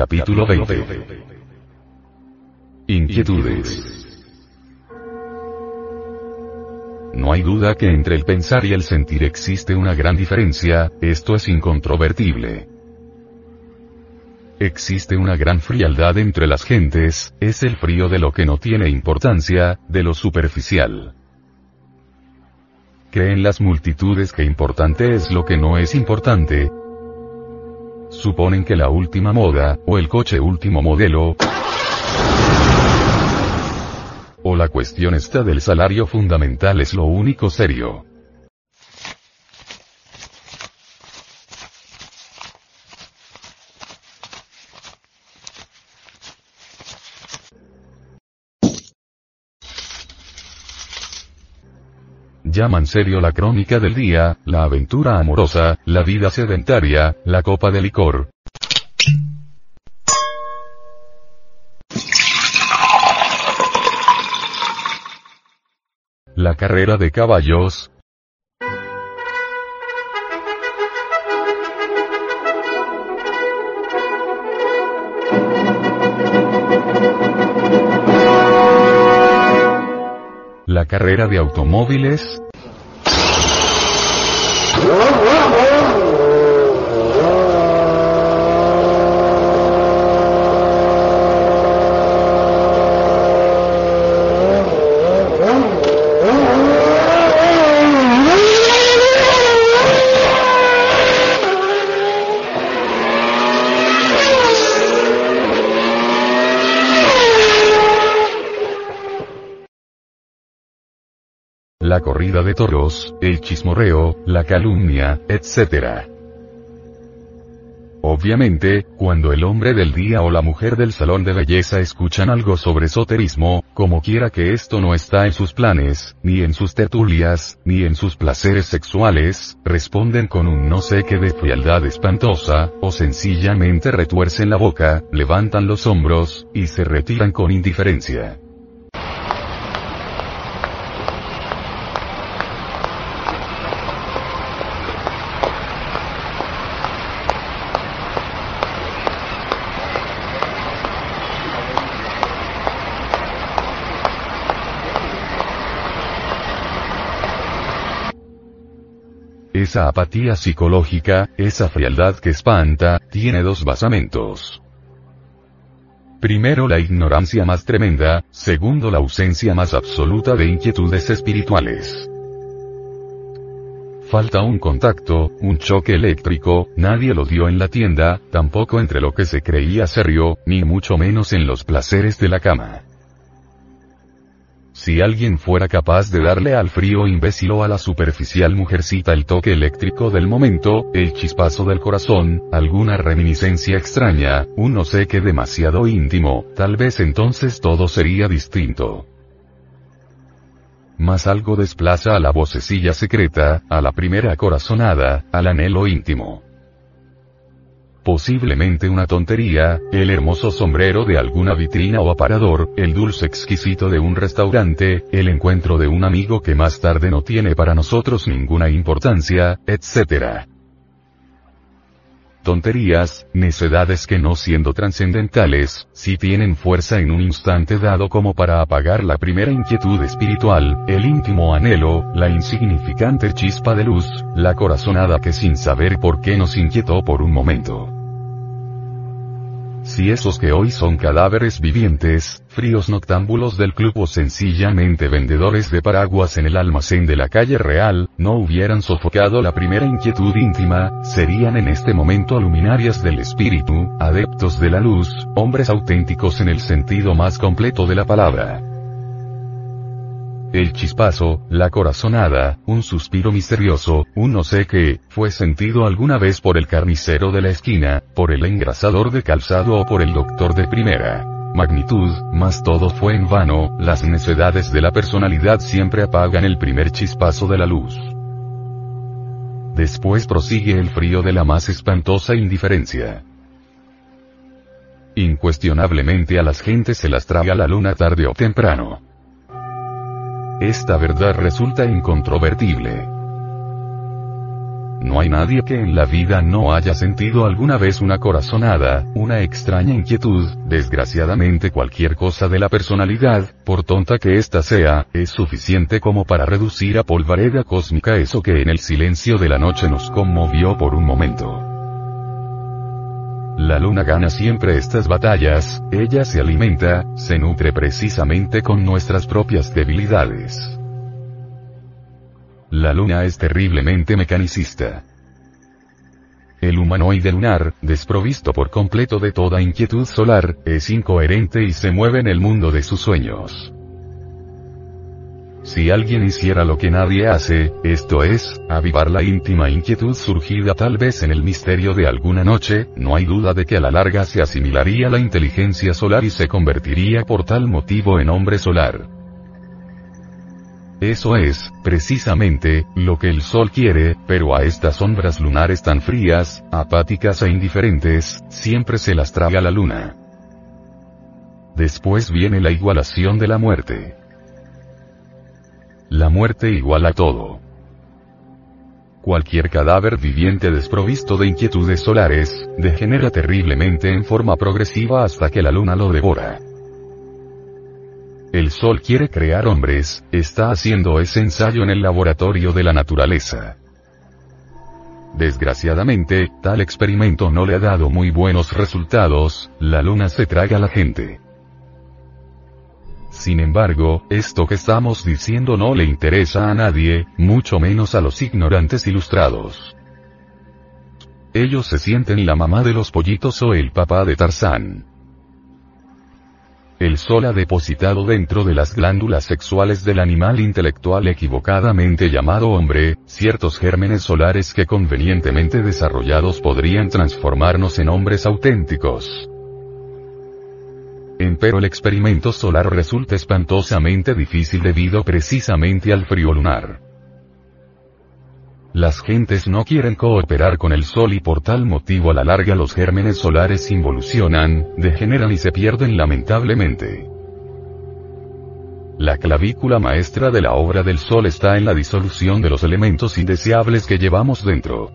Capítulo 20. Inquietudes. No hay duda que entre el pensar y el sentir existe una gran diferencia, esto es incontrovertible. Existe una gran frialdad entre las gentes, es el frío de lo que no tiene importancia, de lo superficial. Creen las multitudes que importante es lo que no es importante, suponen que la última moda, o el coche último modelo, o la cuestión esta del salario fundamental es lo único serio. Llaman serio la crónica del día, la aventura amorosa, la vida sedentaria, la copa de licor. La carrera de caballos, la carrera de automóviles, la corrida de toros, el chismorreo, la calumnia, etc. Obviamente, cuando el hombre del día o la mujer del salón de belleza escuchan algo sobre esoterismo, como quiera que esto no está en sus planes, ni en sus tertulias, ni en sus placeres sexuales, responden con un no sé qué de frialdad espantosa, o sencillamente retuercen la boca, levantan los hombros, y se retiran con indiferencia. Esa apatía psicológica, esa frialdad que espanta, tiene dos basamentos. Primero la ignorancia más tremenda, segundo la ausencia más absoluta de inquietudes espirituales. Falta un contacto, un choque eléctrico, nadie lo dio en la tienda, tampoco entre lo que se creía serio, ni mucho menos en los placeres de la cama. Si alguien fuera capaz de darle al frío imbécil o a la superficial mujercita el toque eléctrico del momento, el chispazo del corazón, alguna reminiscencia extraña, un no sé qué demasiado íntimo, tal vez entonces todo sería distinto. Mas algo desplaza a la vocecilla secreta, a la primera corazonada, al anhelo íntimo. Posiblemente una tontería, el hermoso sombrero de alguna vitrina o aparador, el dulce exquisito de un restaurante, el encuentro de un amigo que más tarde no tiene para nosotros ninguna importancia, etc. Tonterías, necedades que no siendo trascendentales, si tienen fuerza en un instante dado como para apagar la primera inquietud espiritual, el íntimo anhelo, la insignificante chispa de luz, la corazonada que sin saber por qué nos inquietó por un momento. Si esos que hoy son cadáveres vivientes, fríos noctámbulos del club o sencillamente vendedores de paraguas en el almacén de la calle real, no hubieran sofocado la primera inquietud íntima, serían en este momento luminarias del espíritu, adeptos de la luz, hombres auténticos en el sentido más completo de la palabra. El chispazo, la corazonada, un suspiro misterioso, un no sé qué, fue sentido alguna vez por el carnicero de la esquina, por el engrasador de calzado o por el doctor de primera magnitud, mas todo fue en vano, las necedades de la personalidad siempre apagan el primer chispazo de la luz. Después prosigue el frío de la más espantosa indiferencia. Incuestionablemente a las gentes se las traga la luna tarde o temprano. Esta verdad resulta incontrovertible. No hay nadie que en la vida no haya sentido alguna vez una corazonada, una extraña inquietud, desgraciadamente cualquier cosa de la personalidad, por tonta que ésta sea, es suficiente como para reducir a polvareda cósmica eso que en el silencio de la noche nos conmovió por un momento. La luna gana siempre estas batallas, ella se alimenta, se nutre precisamente con nuestras propias debilidades. La luna es terriblemente mecanicista. El humanoide lunar, desprovisto por completo de toda inquietud solar, es incoherente y se mueve en el mundo de sus sueños. Si alguien hiciera lo que nadie hace, esto es, avivar la íntima inquietud surgida tal vez en el misterio de alguna noche, no hay duda de que a la larga se asimilaría la inteligencia solar y se convertiría por tal motivo en hombre solar. Eso es, precisamente, lo que el Sol quiere, pero a estas sombras lunares tan frías, apáticas e indiferentes, siempre se las traga la luna. Después viene la igualación de la muerte. La muerte iguala todo. Cualquier cadáver viviente desprovisto de inquietudes solares, degenera terriblemente en forma progresiva hasta que la luna lo devora. El Sol quiere crear hombres, está haciendo ese ensayo en el laboratorio de la naturaleza. Desgraciadamente, tal experimento no le ha dado muy buenos resultados, la luna se traga a la gente. Sin embargo, esto que estamos diciendo no le interesa a nadie, mucho menos a los ignorantes ilustrados. Ellos se sienten la mamá de los pollitos o el papá de Tarzán. El sol ha depositado dentro de las glándulas sexuales del animal intelectual equivocadamente llamado hombre, ciertos gérmenes solares que convenientemente desarrollados podrían transformarnos en hombres auténticos. Empero el experimento solar resulta espantosamente difícil debido precisamente al frío lunar. Las gentes no quieren cooperar con el Sol y por tal motivo a la larga los gérmenes solares involucionan, degeneran y se pierden lamentablemente. La clavícula maestra de la obra del Sol está en la disolución de los elementos indeseables que llevamos dentro.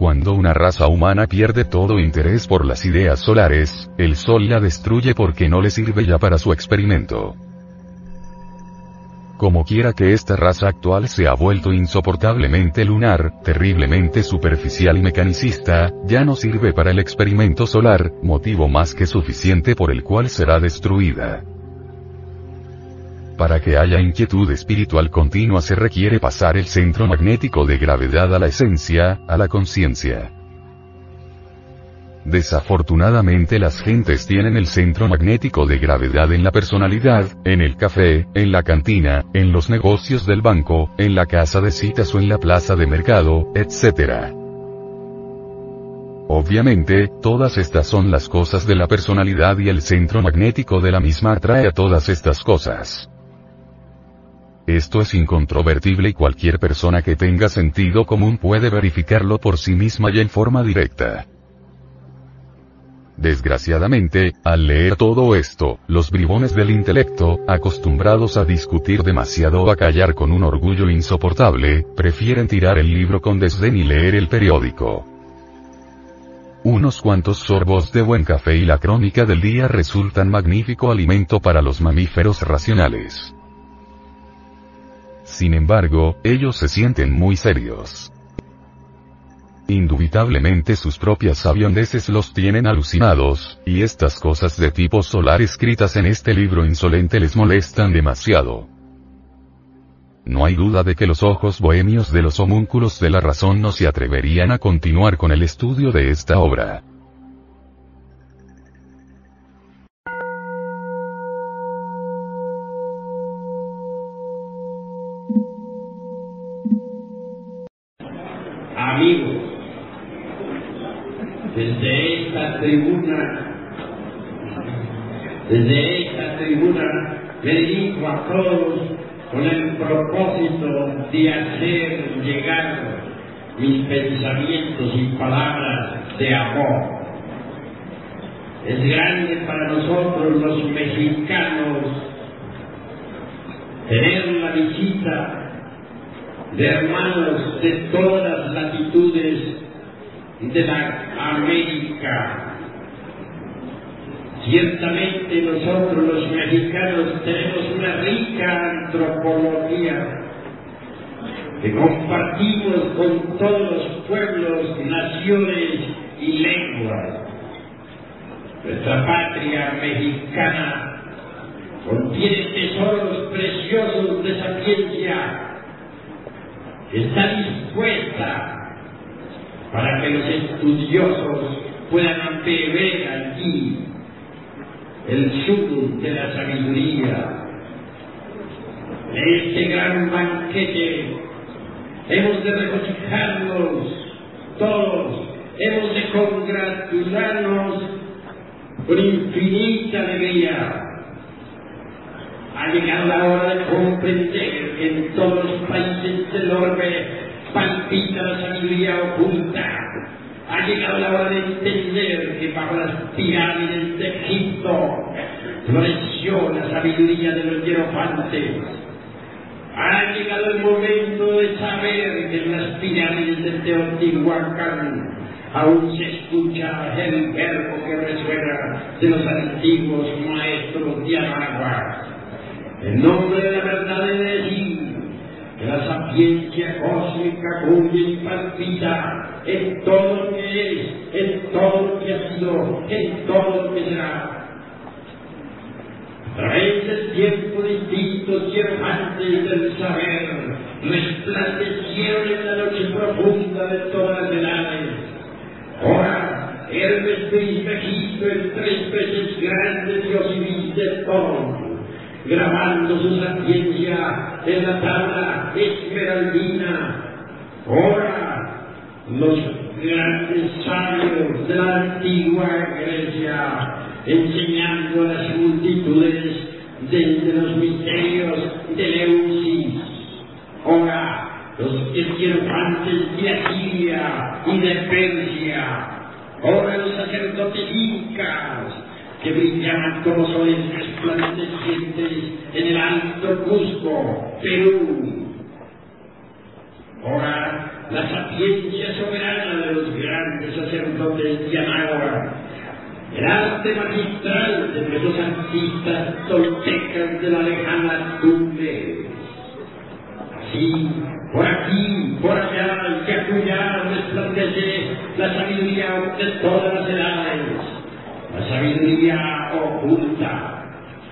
Cuando una raza humana pierde todo interés por las ideas solares, el Sol la destruye porque no le sirve ya para su experimento. Como quiera que esta raza actual se ha vuelto insoportablemente lunar, terriblemente superficial y mecanicista, ya no sirve para el experimento solar, motivo más que suficiente por el cual será destruida. Para que haya inquietud espiritual continua se requiere pasar el centro magnético de gravedad a la esencia, a la conciencia. Desafortunadamente las gentes tienen el centro magnético de gravedad en la personalidad, en el café, en la cantina, en los negocios del banco, en la casa de citas o en la plaza de mercado, etc. Obviamente, todas estas son las cosas de la personalidad y el centro magnético de la misma atrae a todas estas cosas. Esto es incontrovertible y cualquier persona que tenga sentido común puede verificarlo por sí misma y en forma directa. Desgraciadamente, al leer todo esto, los bribones del intelecto, acostumbrados a discutir demasiado o a callar con un orgullo insoportable, prefieren tirar el libro con desdén y leer el periódico. Unos cuantos sorbos de buen café y la crónica del día resultan magnífico alimento para los mamíferos racionales. Sin embargo, ellos se sienten muy serios. Indubitablemente sus propias avioneses los tienen alucinados, y estas cosas de tipo solar escritas en este libro insolente les molestan demasiado. No hay duda de que los ojos bohemios de los homúnculos de la razón no se atreverían a continuar con el estudio de esta obra. Tribuna, desde esta tribuna me dirijo a todos con el propósito de hacer llegar mis pensamientos y palabras de amor. Es grande para nosotros los mexicanos tener la visita de hermanos de todas las latitudes de la América. Ciertamente nosotros los mexicanos tenemos una rica antropología que compartimos con todos los pueblos, naciones y lenguas. Nuestra patria mexicana contiene tesoros preciosos de sapiencia está dispuesta para que los estudiosos puedan beber aquí el sur de la sabiduría. En este gran banquete hemos de regocijarnos todos, hemos de congratularnos con infinita alegría ha llegado la hora de comprender que en todos los países del orbe palpita la sabiduría oculta. La hora de entender que bajo las pirámides de Egipto floreció la sabiduría de los hierofantes. Ha llegado el momento de saber que en las pirámides de Teotihuacán aún se escucha el verbo que resuena de los antiguos maestros de Anagua en nombre de la verdad de que la sapiencia cósmica cuya palpita en todo lo que es, en todo lo que ha sido, en todo lo que será. A través del tiempo distintos y errantes del saber resplandecieron en la noche profunda de todas las edades. Ahora, Hermes Trismegisto, el tres veces grande Dios y todo grabando su sapiencia en la tabla esmeraldina. Ahora, los grandes sabios de la antigua Grecia, enseñando a las multitudes desde los misterios de Leusis. Ahora, los esquirofantes de Asiria y de Persia. Ahora los sacerdotes incas, que brillaban como soles resplandecientes en el alto Cusco, Perú. Ahora, la sapiencia soberana de los grandes sacerdotes Anáhuac, el arte magistral de nuestros artistas toltecas de la lejana tumbe. Así, por aquí, por allá, que acullá resplandece la sabiduría de todas las edades la sabiduría oculta.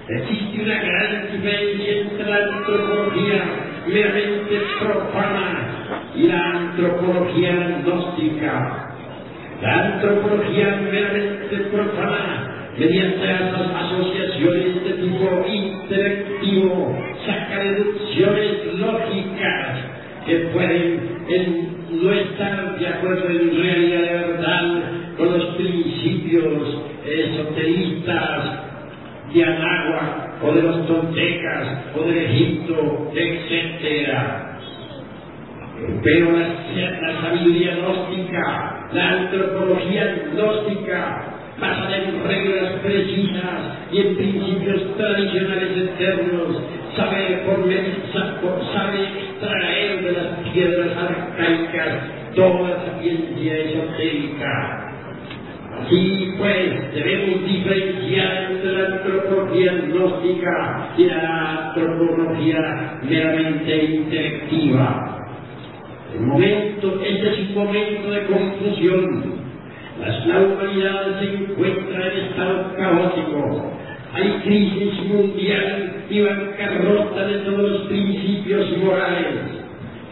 Existe una gran diferencia entre la antropología meramente profana la antropología gnóstica. La antropología meramente profana, mediante las asociaciones de tipo intelectivo, saca deducciones lógicas que pueden no estar de acuerdo en realidad verdad con los principios esoteristas de Anagua o de los toltecas o del Egipto, etc. Pero la, la sabiduría gnóstica, la antropología gnóstica, basada en reglas precisas y en principios tradicionales eternos, sabe, por, sabe extraer de las piedras arcaicas toda la ciencia esotérica Así pues, debemos diferenciar entre la antropología gnóstica y la antropología meramente intelectiva. Momento, este es un momento de confusión. La humanidad se encuentra en estado caótico. Hay crisis mundial y bancarrota de todos los principios morales.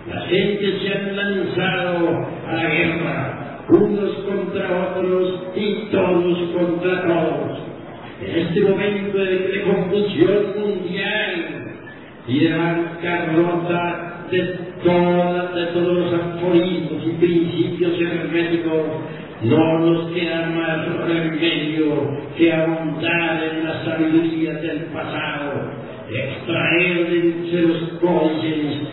La gente se ha lanzado a la guerra unos contra otros y todos contra todos. En este momento de, confusión mundial y de bancarrota de de todos los aforismos y principios herméticos, no nos queda más remedio que ahondar en la sabiduría del pasado, extraer de los códices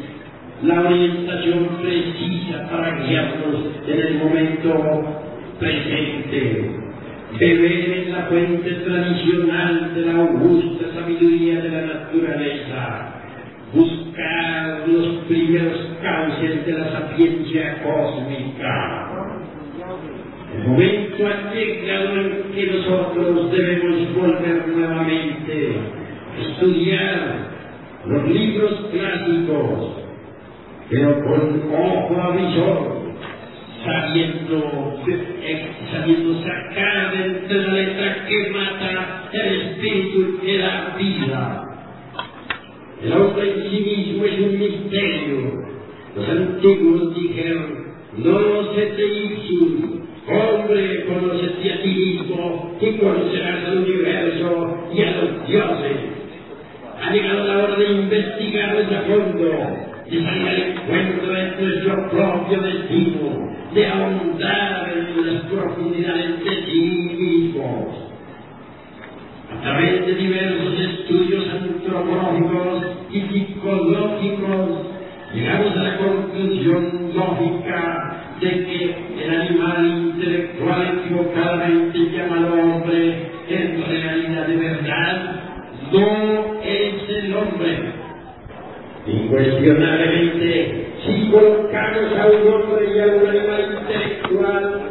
la orientación precisa para guiarnos en el momento presente. Beber en la fuente tradicional de la augusta sabiduría de la naturaleza. Buscar los primeros cauces de la sapiencia cósmica. El momento ha llegado en que nosotros debemos volver nuevamente a estudiar los libros clásicos, pero con ojo avisor, sabiendo, sabiendo sacar entre la letra que mata el espíritu que da vida. El hombre en sí mismo es un misterio. Los antiguos dijeron, no se te ipsum, hombre, conócete a ti mismo y conocerás al universo y a los dioses. Ha llegado la hora de investigar desde a fondo, de salir al encuentro de nuestro propio destino, de ahondar en las profundidades de sí mismos. A través de diversos estudios antropológicos y psicológicos, llegamos a la conclusión lógica de que el animal intelectual equivocadamente llamado hombre, en realidad de verdad, no es el hombre. Incuestionablemente, si colocamos a un hombre y a un animal intelectual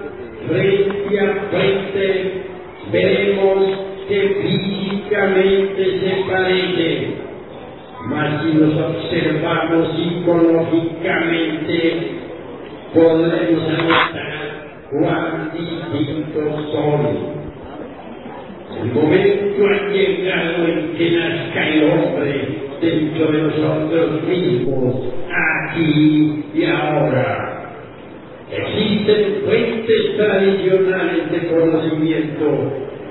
frente a frente, veremos físicamente se parecen, mas si los observamos psicológicamente, podremos anotar cuán distintos son. El momento ha llegado en que nazca el hombre dentro de nosotros mismos, aquí y ahora. Existen fuentes tradicionales de conocimiento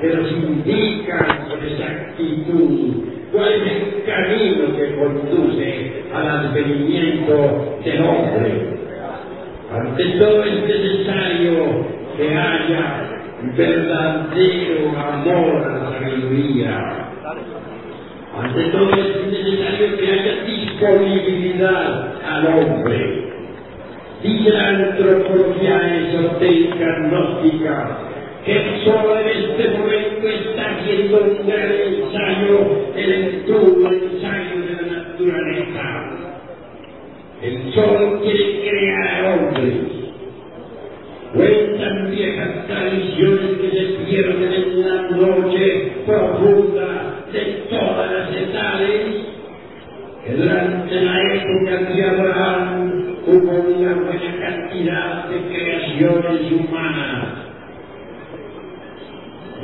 que nos indican exactitud cuál es el camino que conduce al advenimiento del hombre. Ante todo es necesario que haya verdadero amor a la sabiduría. Ante todo es necesario que haya disponibilidad al hombre. Dice la antropología esotérica gnóstica que solo en este momento está haciendo un gran ensayo, el el ensayo de la naturaleza. El sol quiere crear hombres. Cuentan viejas tradiciones que se pierden en la noche profunda de todas las edades, que durante la época de Abraham hubo una buena cantidad de creaciones humanas.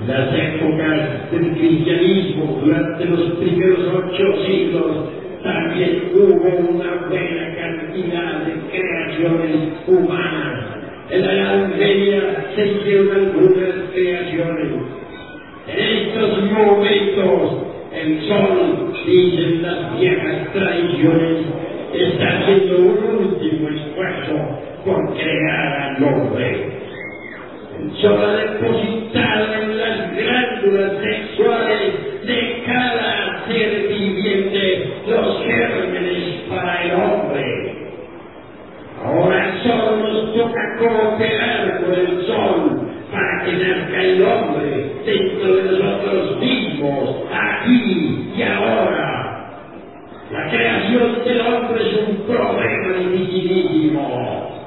Las épocas del cristianismo, durante los primeros ocho siglos, también hubo una buena cantidad de creaciones humanas. En la Edad Media se hicieron algunas creaciones. En estos momentos, el sol, dicen las viejas tradiciones, está haciendo un último esfuerzo por crear al hombre. El sol ha en las glándulas sexuales de cada ser viviente los gérmenes para el hombre. Ahora solo nos toca cooperar con el sol para que nazca el hombre dentro de nosotros mismos, aquí y ahora. La creación del hombre es un problema dificilísimo.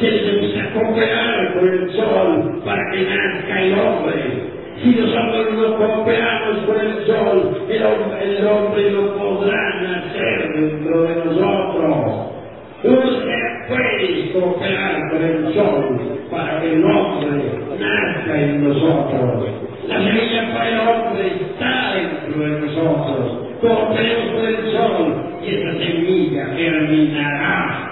Se necesita cooperar con el sol para que nazca el hombre. Si nosotros no cooperamos con el sol, el hombre, el hombre no podrá nacer dentro de nosotros. Usted puede cooperar con el sol para que el hombre nazca en nosotros. La semilla para el hombre está dentro de nosotros. Cooperemos con el sol y esa semilla germinará.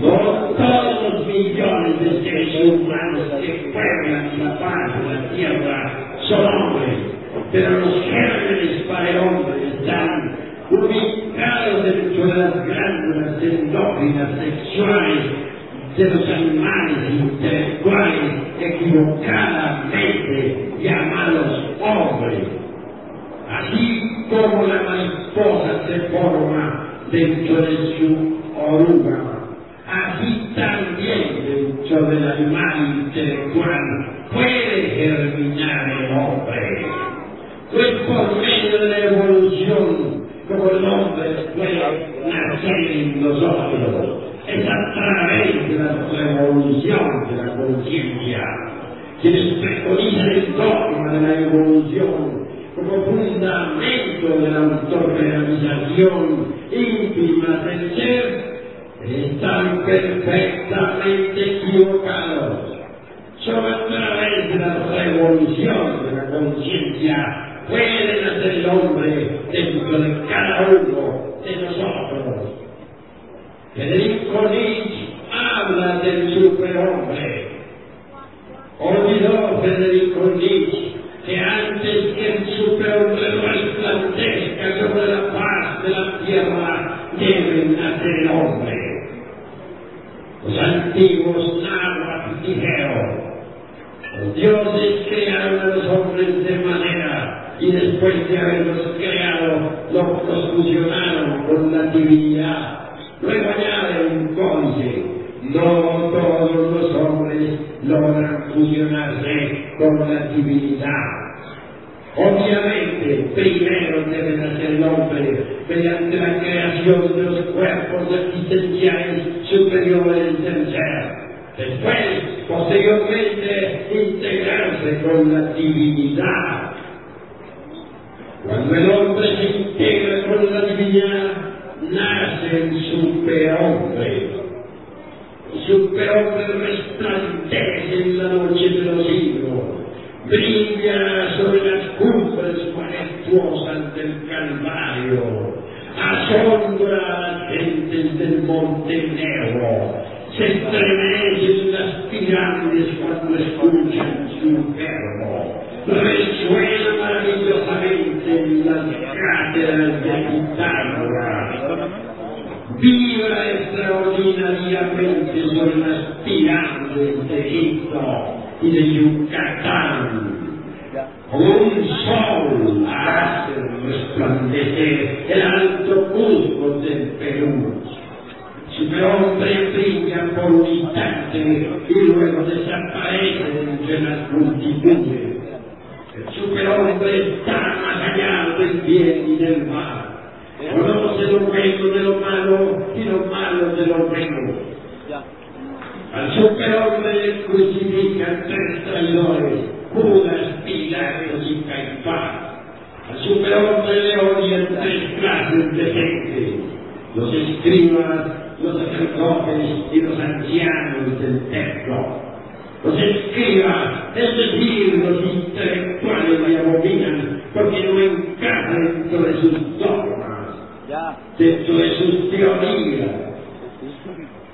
No todos los millones de seres humanos que pueblan la paz de la tierra son hombres, pero los gérmenes para el hombre están ubicados dentro de las glándulas endógenas sexuales de los animales intelectuales equivocadamente llamados hombres. Así como la mariposa se forma dentro de su oruga, así también dentro del animal intelectual puede germinar el hombre. Pues por medio de la evolución, como el hombre puede nacer en nosotros, es a través de la revolución de la conciencia, quienes preconizan el dogma de la evolución como fundamento de la autorrealización íntima del ser, están perfectamente equivocados. Solo a través de la revolución de la conciencia puede nacer el hombre dentro de cada uno de nosotros. Federico Nietzsche habla del superhombre. Olvidó Federico Nietzsche que antes que el superhombre resplandezca sobre la paz de la tierra, debe nacer el hombre. Los antiguos náhuatl dijeron, los dioses manera y después de haberlos creado, los fusionaron con la divinidad Luego añade un códice. No todos los hombres logran fusionarse con la divinidad. Obviamente, primero debe nacer el hombre mediante la creación de los cuerpos existenciales superiores del ser. Después, posteriormente, integrarse con la divinidad. Cuando el hombre se integra con la divinidad, nace el superhombre. El superhombre resplandece en la noche de los siglos, brilla sobre las cumbres majestuosas del Calvario, asombra a las gentes del Monte Negro, se estremecen las pirámides cuando escuchan su verbo, resuena maravillosamente en las de Pitágoras, vibra extraordinariamente sobre las pirámides de Egipto y de Yucatán. Un sol hace resplandecer el alto Cusco del Perú. Superhombre brilla por un instante y luego desaparece entre las multitudes. El superhombre está más allá del bien y del mal. Conoce lo bueno de lo malo y lo malo de lo bueno. Al superhombre le crucifican tres traidores, Judas, Pilatos y Caifás. Al superhombre le odian tres clases de gente, los escribas, los sacerdotes y los ancianos del templo. Los escribas, es decir, los intelectuales le abominan porque no encaja dentro de sus dogmas, dentro de sus teorías.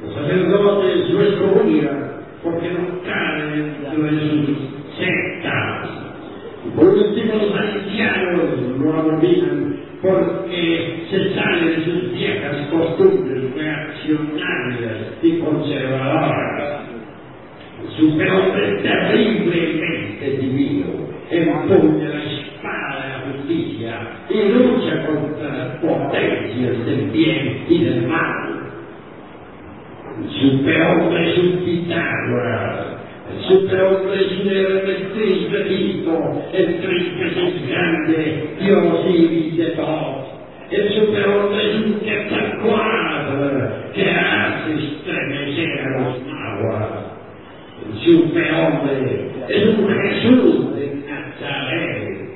Los sacerdotes lo escogian porque no caen dentro de sus sectas. Y por último, los ancianos lo abominan porque se sale de sus viejas costumbres reaccionarias y conservadoras. El superhombre terriblemente divino empuña la espada de la justicia y lucha contra las potencias del bien y del mal. El superhombre es un Pitágoras. El superhombre es un Hermes Trismegisto, el Trismegisto es grande, Dios y de todos. El superhombre es un Quetzalcoatl que hace estremecer a los nahuas. El superhombre es un Jesús El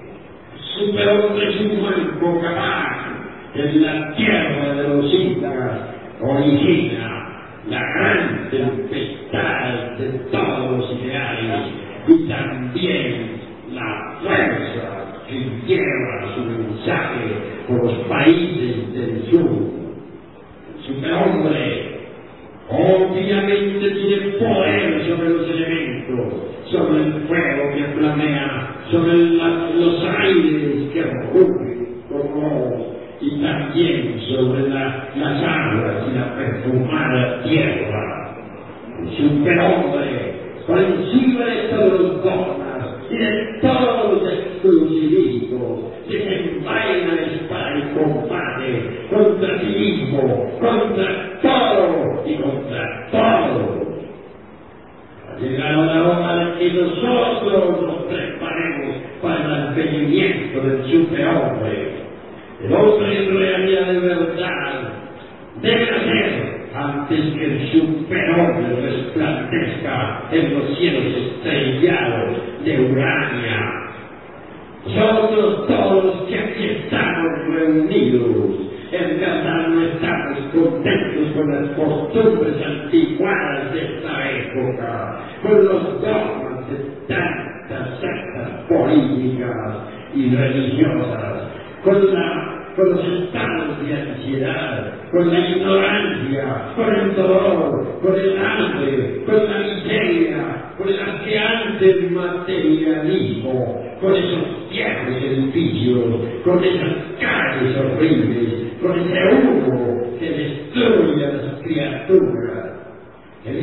superhombre es un cuerpo capaz en la tierra de los incas origina la gran tempestad de todos los ideales y también la fuerza que lleva su mensaje por los países del sur. El superhombre obviamente tiene poder sobre los elementos, sobre el fuego que flamea, sobre la, los aires que rugen como y también sobre la- las aguas y la perfumada tierra. Superhombre por encima de todos los dogmas y de todos los exclusivismos, desenvaina la espada y combate contra sí mismo, contra todo y contra todo. Ha llegado la hora de nosotros advenimiento del superhombre. El hombre en realidad de verdad debe nacer antes que el superhombre resplandezca en los cielos estrellados de Urania. Nosotros todos que aquí estamos reunidos, en verdad no estamos contentos con las costumbres anticuadas de esta época, con los dogmas de tantas sectas políticas y religiosas, con, la, con los estados de ansiedad, con la ignorancia, con el dolor, con el hambre, con la miseria, con el asqueante materialismo, con esos viejos edificios, con esas calles horribles, con ese humo que destruye a las criaturas.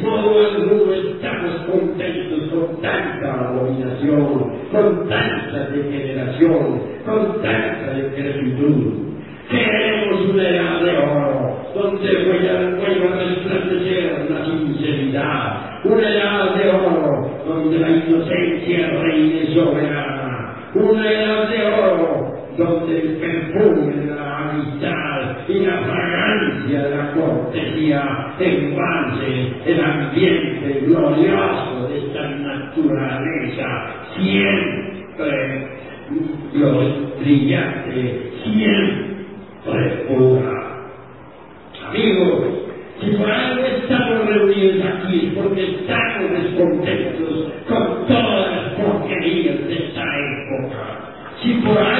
En modo alguno estamos contentos con tanta abominación, con tanta degeneración, con tanta decrepitud. Queremos una edad de oro, donde vuelva a resplandecer la sinceridad, una edad de oro, donde la inocencia reine soberana, una edad de oro, donde el perfume de la amistad y la fragancia de la cortesía embalse el ambiente glorioso de esta naturaleza siempre los brillante, siempre pura. Amigos, si por algo estamos reunidos aquí es porque estamos descontentos con todas las porquerías de esta época. Si por algo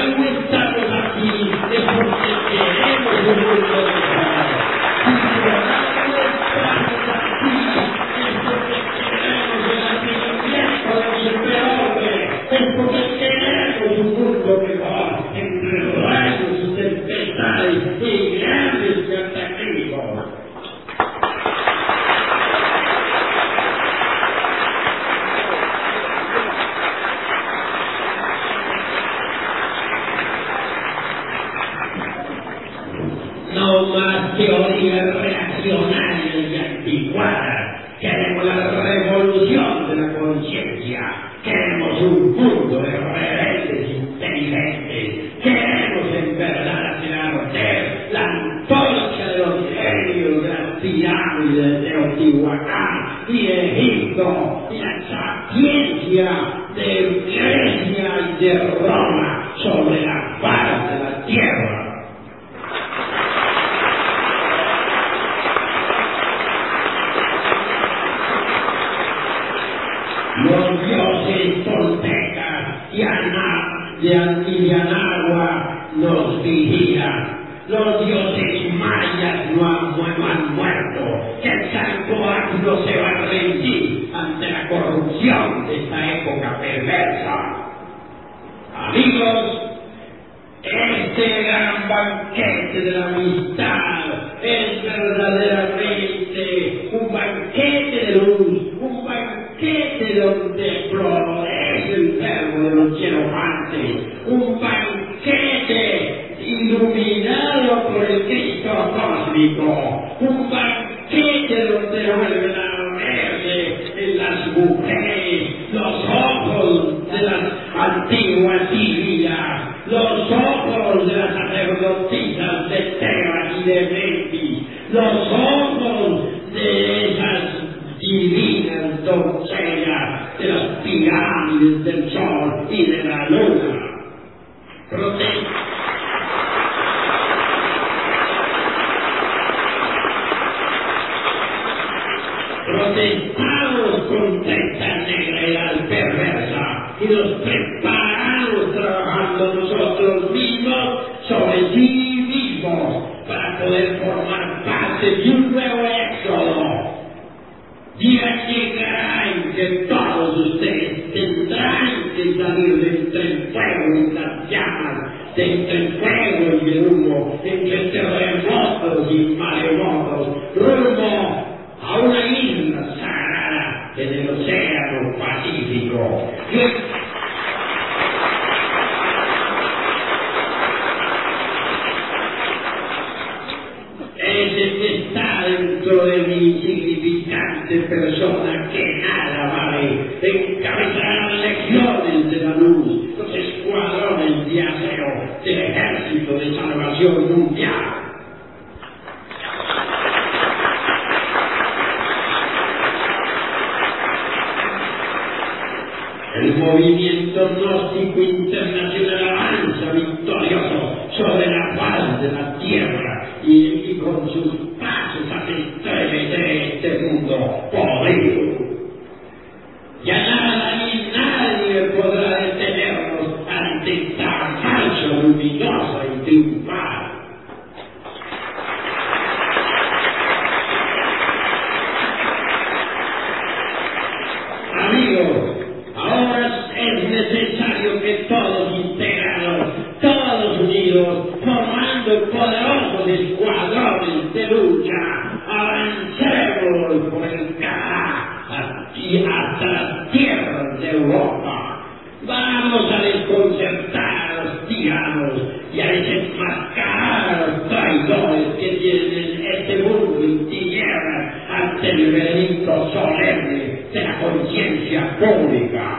Tebas y de Memphis, los ojos de esas divinas doncellas de las pirámides del sol y de la luna. Prote- protestamos contra esta negredad perversa y nos preparamos trabajando nosotros mismos sobre sí mismos para poder formar parte de un nuevo éxodo. Día llegará en que todos ustedes tendrán que salir de entre el fuego y las llamas, de entre el fuego y el humo, entre el terremoto insignificante persona que nada vale encabezará las legiones de la luz, los escuadrones de acero del ejército de salvación mundial. El movimiento gnóstico internacional avanza victorioso sobre la faz de la tierra y, y con sus pasos hace estremecer este mundo podrido. Ya nada ni nadie podrá detenernos ante esta marcha luminosa y triunfal. Amigos, ahora es necesario que todos integrados, todos unidos, formando poderosos escuadrones de lucha, avancemos por el Canadá y hasta las tierras de Europa. Vamos a desconcertar a los tiranos y a desenmascarar a los traidores que tienen este mundo en tinieblas ante el veredicto solemne de la conciencia pública.